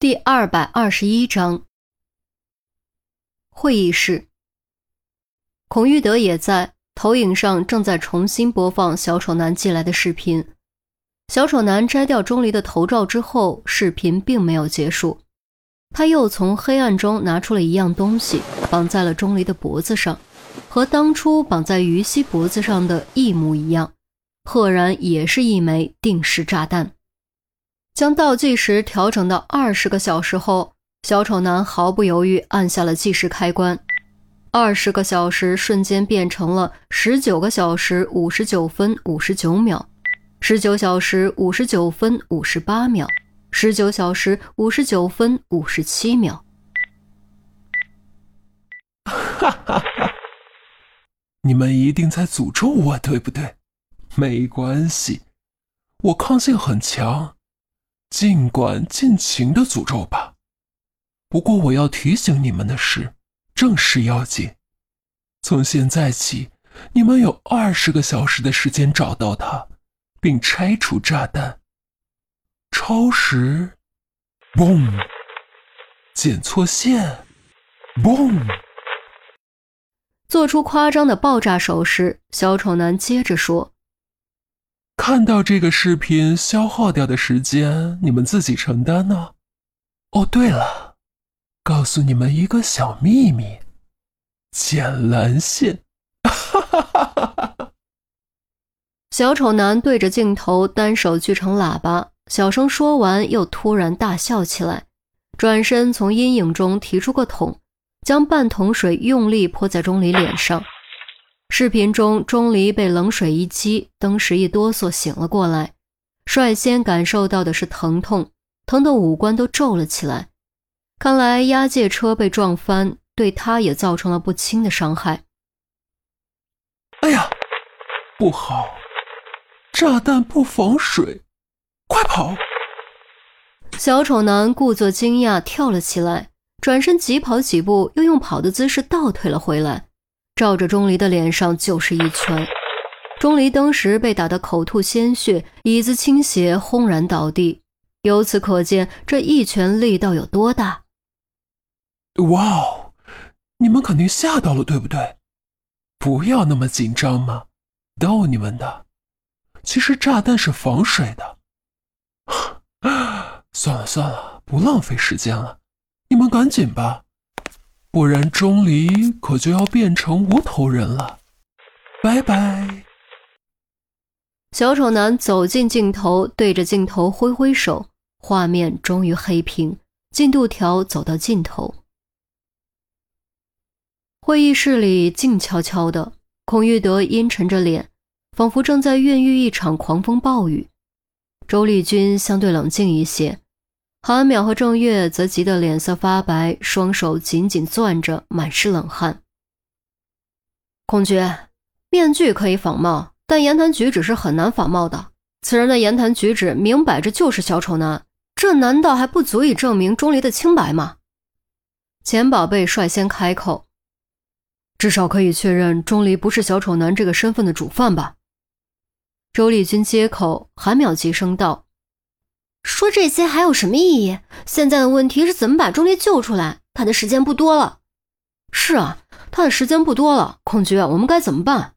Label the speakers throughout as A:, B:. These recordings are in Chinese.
A: 第二百二十一章会议室。孔玉德也在，投影上正在重新播放小丑男寄来的视频。小丑男摘掉钟离的头罩之后，视频并没有结束，他又从黑暗中拿出了一样东西，绑在了钟离的脖子上，和当初绑在于西脖子上的一模一样，赫然也是一枚定时炸弹。将倒计时调整到二十个小时后，小丑男毫不犹豫按下了计时开关。二十个小时瞬间变成了十九个小时五十九分五十九秒，十九小时五十九分五十八秒，十九小时五十九分五十七秒。
B: 哈哈哈！你们一定在诅咒我，对不对？没关系，我抗性很强。尽管尽情的诅咒吧，不过我要提醒你们的是，正事要紧。从现在起，你们有二十个小时的时间找到它，并拆除炸弹。超时，嘣！剪错线，嘣！
A: 做出夸张的爆炸手势，小丑男接着说。
B: 看到这个视频消耗掉的时间，你们自己承担呢。哦，对了，告诉你们一个小秘密：剪蓝线。哈哈哈哈哈！
A: 小丑男对着镜头单手举成喇叭，小声说完，又突然大笑起来，转身从阴影中提出个桶，将半桶水用力泼在钟离脸上。视频中，钟离被冷水一击，登时一哆嗦醒了过来，率先感受到的是疼痛，疼得五官都皱了起来。看来押解车被撞翻，对他也造成了不轻的伤害。
B: 哎呀，不好！炸弹不防水，快跑！
A: 小丑男故作惊讶，跳了起来，转身急跑几步，又用跑的姿势倒退了回来。照着钟离的脸上就是一拳，钟离当时被打得口吐鲜血，椅子倾斜，轰然倒地。由此可见，这一拳力道有多大。
B: 哇哦，你们肯定吓到了，对不对？不要那么紧张嘛，逗你们的。其实炸弹是防水的。算了算了，不浪费时间了，你们赶紧吧。不然钟离可就要变成无头人了，拜拜。
A: 小丑男走进镜头，对着镜头挥挥手，画面终于黑屏，进度条走到尽头。会议室里静悄悄的，孔玉德阴沉着脸，仿佛正在孕育一场狂风暴雨。周丽君相对冷静一些。韩淼和郑月则急得脸色发白，双手紧紧攥着，满是冷汗。孔爵，面具可以仿冒，但言谈举止是很难仿冒的。此人的言谈举止明摆着就是小丑男，这难道还不足以证明钟离的清白吗？钱宝贝率先开口：“至少可以确认钟离不是小丑男这个身份的主犯吧？”周丽君接口，韩淼急声道。说这些还有什么意义？现在的问题是怎么把钟离救出来。他的时间不多了。是啊，他的时间不多了。孔爵，我们该怎么办？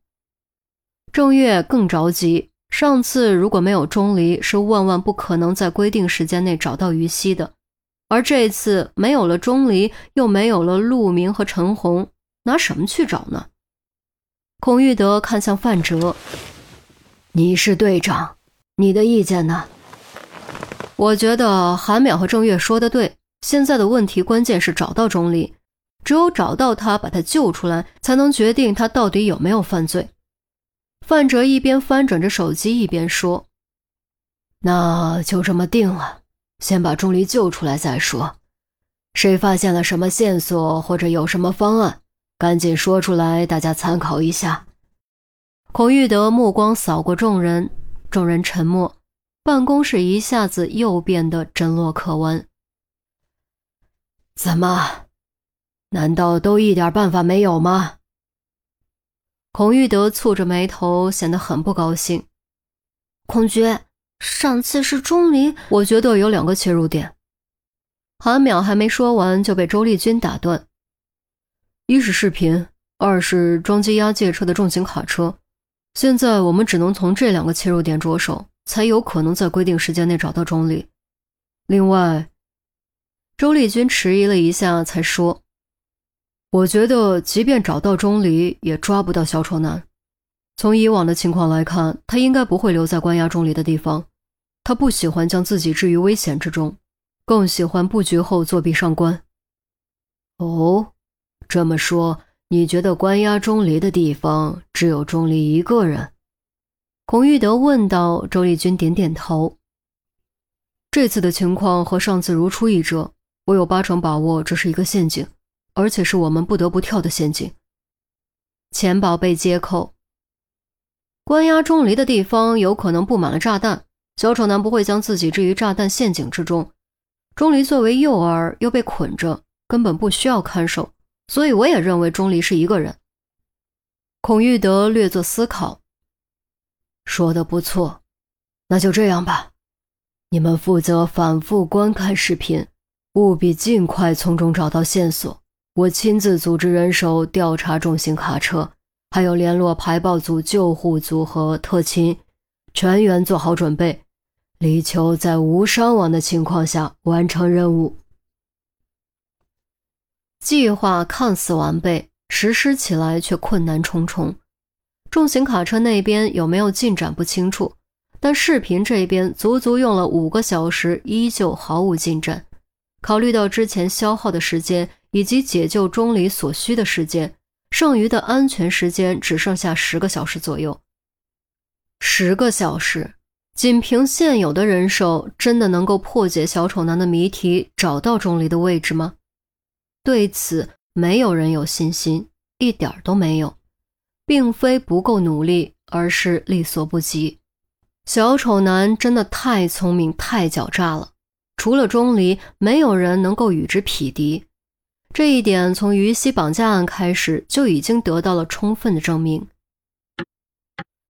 A: 郑月更着急。上次如果没有钟离，是万万不可能在规定时间内找到于西的。而这次没有了钟离，又没有了陆明和陈红，拿什么去找呢？孔玉德看向范哲：“你是队长，你的意见呢？”我觉得韩淼和郑月说的对，现在的问题关键是找到钟离，只有找到他，把他救出来，才能决定他到底有没有犯罪。范哲一边翻转着手机，一边说：“那就这么定了，先把钟离救出来再说。谁发现了什么线索或者有什么方案，赶紧说出来，大家参考一下。”孔玉德目光扫过众人，众人沉默。办公室一下子又变得针落可闻。怎么？难道都一点办法没有吗？孔玉德蹙着眉头，显得很不高兴。孔爵，上次是钟离，我觉得有两个切入点。韩淼还没说完，就被周丽君打断：“一是视频，二是装机押解车的重型卡车。现在我们只能从这两个切入点着手，才有可能在规定时间内找到钟离。另外，周丽君迟疑了一下，才说：‘我觉得，即便找到钟离，也抓不到小丑男。从以往的情况来看，他应该不会留在关押钟离的地方。他不喜欢将自己置于危险之中。’”更喜欢布局后作弊上官。
C: 哦，这么说，你觉得关押钟离的地方只有钟离一个人？
A: 孔玉德问道。周丽君点点头。这次的情况和上次如出一辙，我有八成把握这是一个陷阱，而且是我们不得不跳的陷阱。钱宝被接口。关押钟离的地方有可能布满了炸弹，小丑男不会将自己置于炸弹陷阱之中。钟离作为诱饵又被捆着，根本不需要看守，所以我也认为钟离是一个人。孔玉德略作思考，
C: 说的不错，那就这样吧。你们负责反复观看视频，务必尽快从中找到线索。我亲自组织人手调查重型卡车，还有联络排爆组、救护组和特勤，全员做好准备。力求在无伤亡的情况下完成任务。
A: 计划看似完备，实施起来却困难重重。重型卡车那边有没有进展不清楚，但视频这边足足用了五个小时，依旧毫无进展。考虑到之前消耗的时间以及解救钟离所需的时间，剩余的安全时间只剩下十个小时左右。十个小时。仅凭现有的人手，真的能够破解小丑男的谜题，找到钟离的位置吗？对此，没有人有信心，一点都没有。并非不够努力，而是力所不及。小丑男真的太聪明、太狡诈了，除了钟离，没有人能够与之匹敌。这一点从于西绑架案开始就已经得到了充分的证明。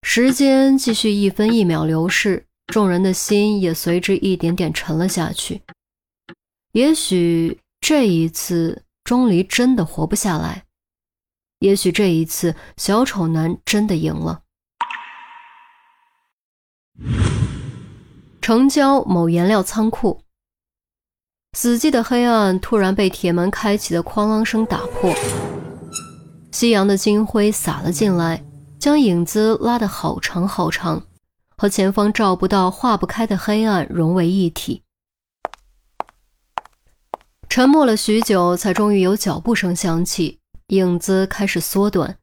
A: 时间继续一分一秒流逝，众人的心也随之一点点沉了下去。也许这一次钟离真的活不下来，也许这一次小丑男真的赢了。城郊某颜料仓库，死寂的黑暗突然被铁门开启的哐啷声打破，夕阳的金辉洒了进来。将影子拉得好长好长，和前方照不到、化不开的黑暗融为一体。沉默了许久，才终于有脚步声响起，影子开始缩短，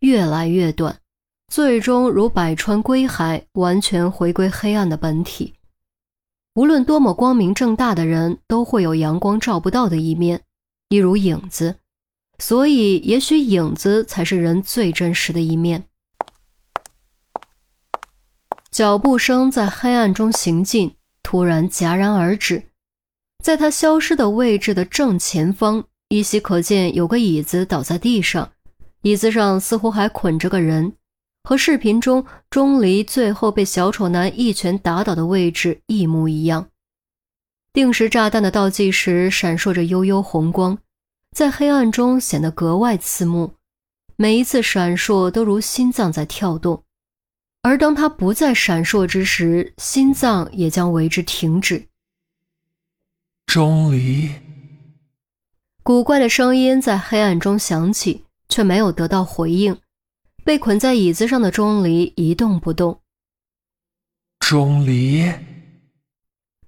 A: 越来越短，最终如百川归海，完全回归黑暗的本体。无论多么光明正大的人，都会有阳光照不到的一面，一如影子。所以，也许影子才是人最真实的一面。脚步声在黑暗中行进，突然戛然而止。在他消失的位置的正前方，依稀可见有个椅子倒在地上，椅子上似乎还捆着个人，和视频中钟离最后被小丑男一拳打倒的位置一模一样。定时炸弹的倒计时闪烁着幽幽红光，在黑暗中显得格外刺目，每一次闪烁都如心脏在跳动。而当它不再闪烁之时，心脏也将为之停止。
B: 钟离，
A: 古怪的声音在黑暗中响起，却没有得到回应。被捆在椅子上的钟离一动不动。
B: 钟离，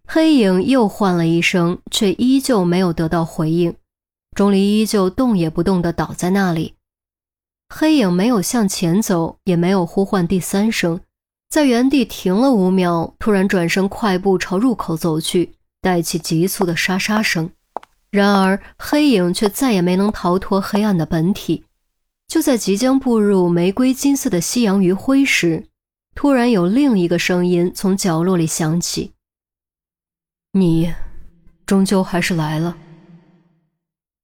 A: 黑影又唤了一声，却依旧没有得到回应。钟离依旧动也不动地倒在那里。黑影没有向前走，也没有呼唤第三声，在原地停了五秒，突然转身快步朝入口走去，带起急促的沙沙声。然而，黑影却再也没能逃脱黑暗的本体。就在即将步入玫瑰金色的夕阳余晖时，突然有另一个声音从角落里响起：“你，终究还是来了。”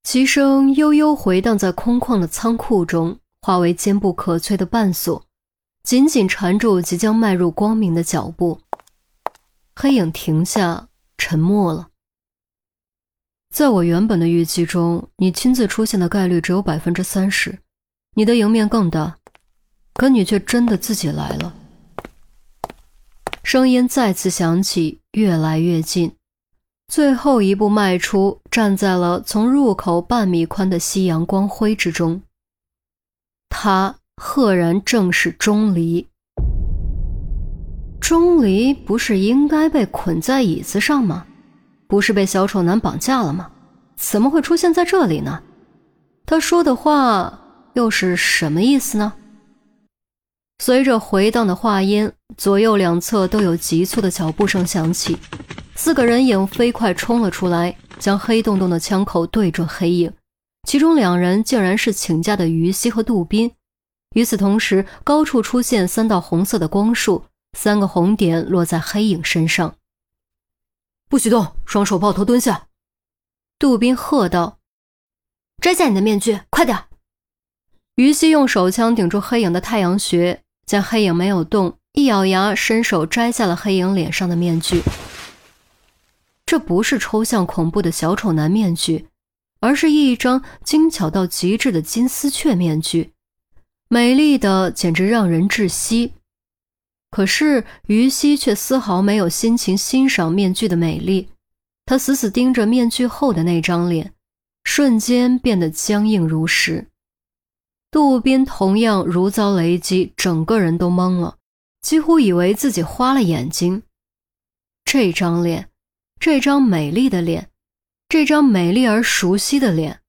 A: 其声悠悠回荡在空旷的仓库中。化为坚不可摧的绊索，紧紧缠住即将迈入光明的脚步。黑影停下，沉默了。在我原本的预计中，你亲自出现的概率只有百分之三十，你的赢面更大。可你却真的自己来了。声音再次响起，越来越近，最后一步迈出，站在了从入口半米宽的夕阳光辉之中。他赫然正是钟离。钟离不是应该被捆在椅子上吗？不是被小丑男绑架了吗？怎么会出现在这里呢？他说的话又是什么意思呢？随着回荡的话音，左右两侧都有急促的脚步声响起，四个人影飞快冲了出来，将黑洞洞的枪口对准黑影。其中两人竟然是请假的于西和杜宾。与此同时，高处出现三道红色的光束。三个红点落在黑影身上，
C: 不许动，双手抱头蹲下。
A: 杜宾喝道：“
C: 摘下你的面具，快点！”
A: 于西用手枪顶住黑影的太阳穴，见黑影没有动，一咬牙，伸手摘下了黑影脸上的面具。这不是抽象恐怖的小丑男面具，而是一张精巧到极致的金丝雀面具，美丽的简直让人窒息。可是于西却丝毫没有心情欣赏面具的美丽，他死死盯着面具后的那张脸，瞬间变得僵硬如石。杜宾同样如遭雷击，整个人都懵了，几乎以为自己花了眼睛。这张脸，这张美丽的脸，这张美丽而熟悉的脸，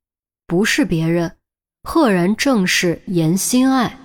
A: 不是别人，赫然正是严心爱。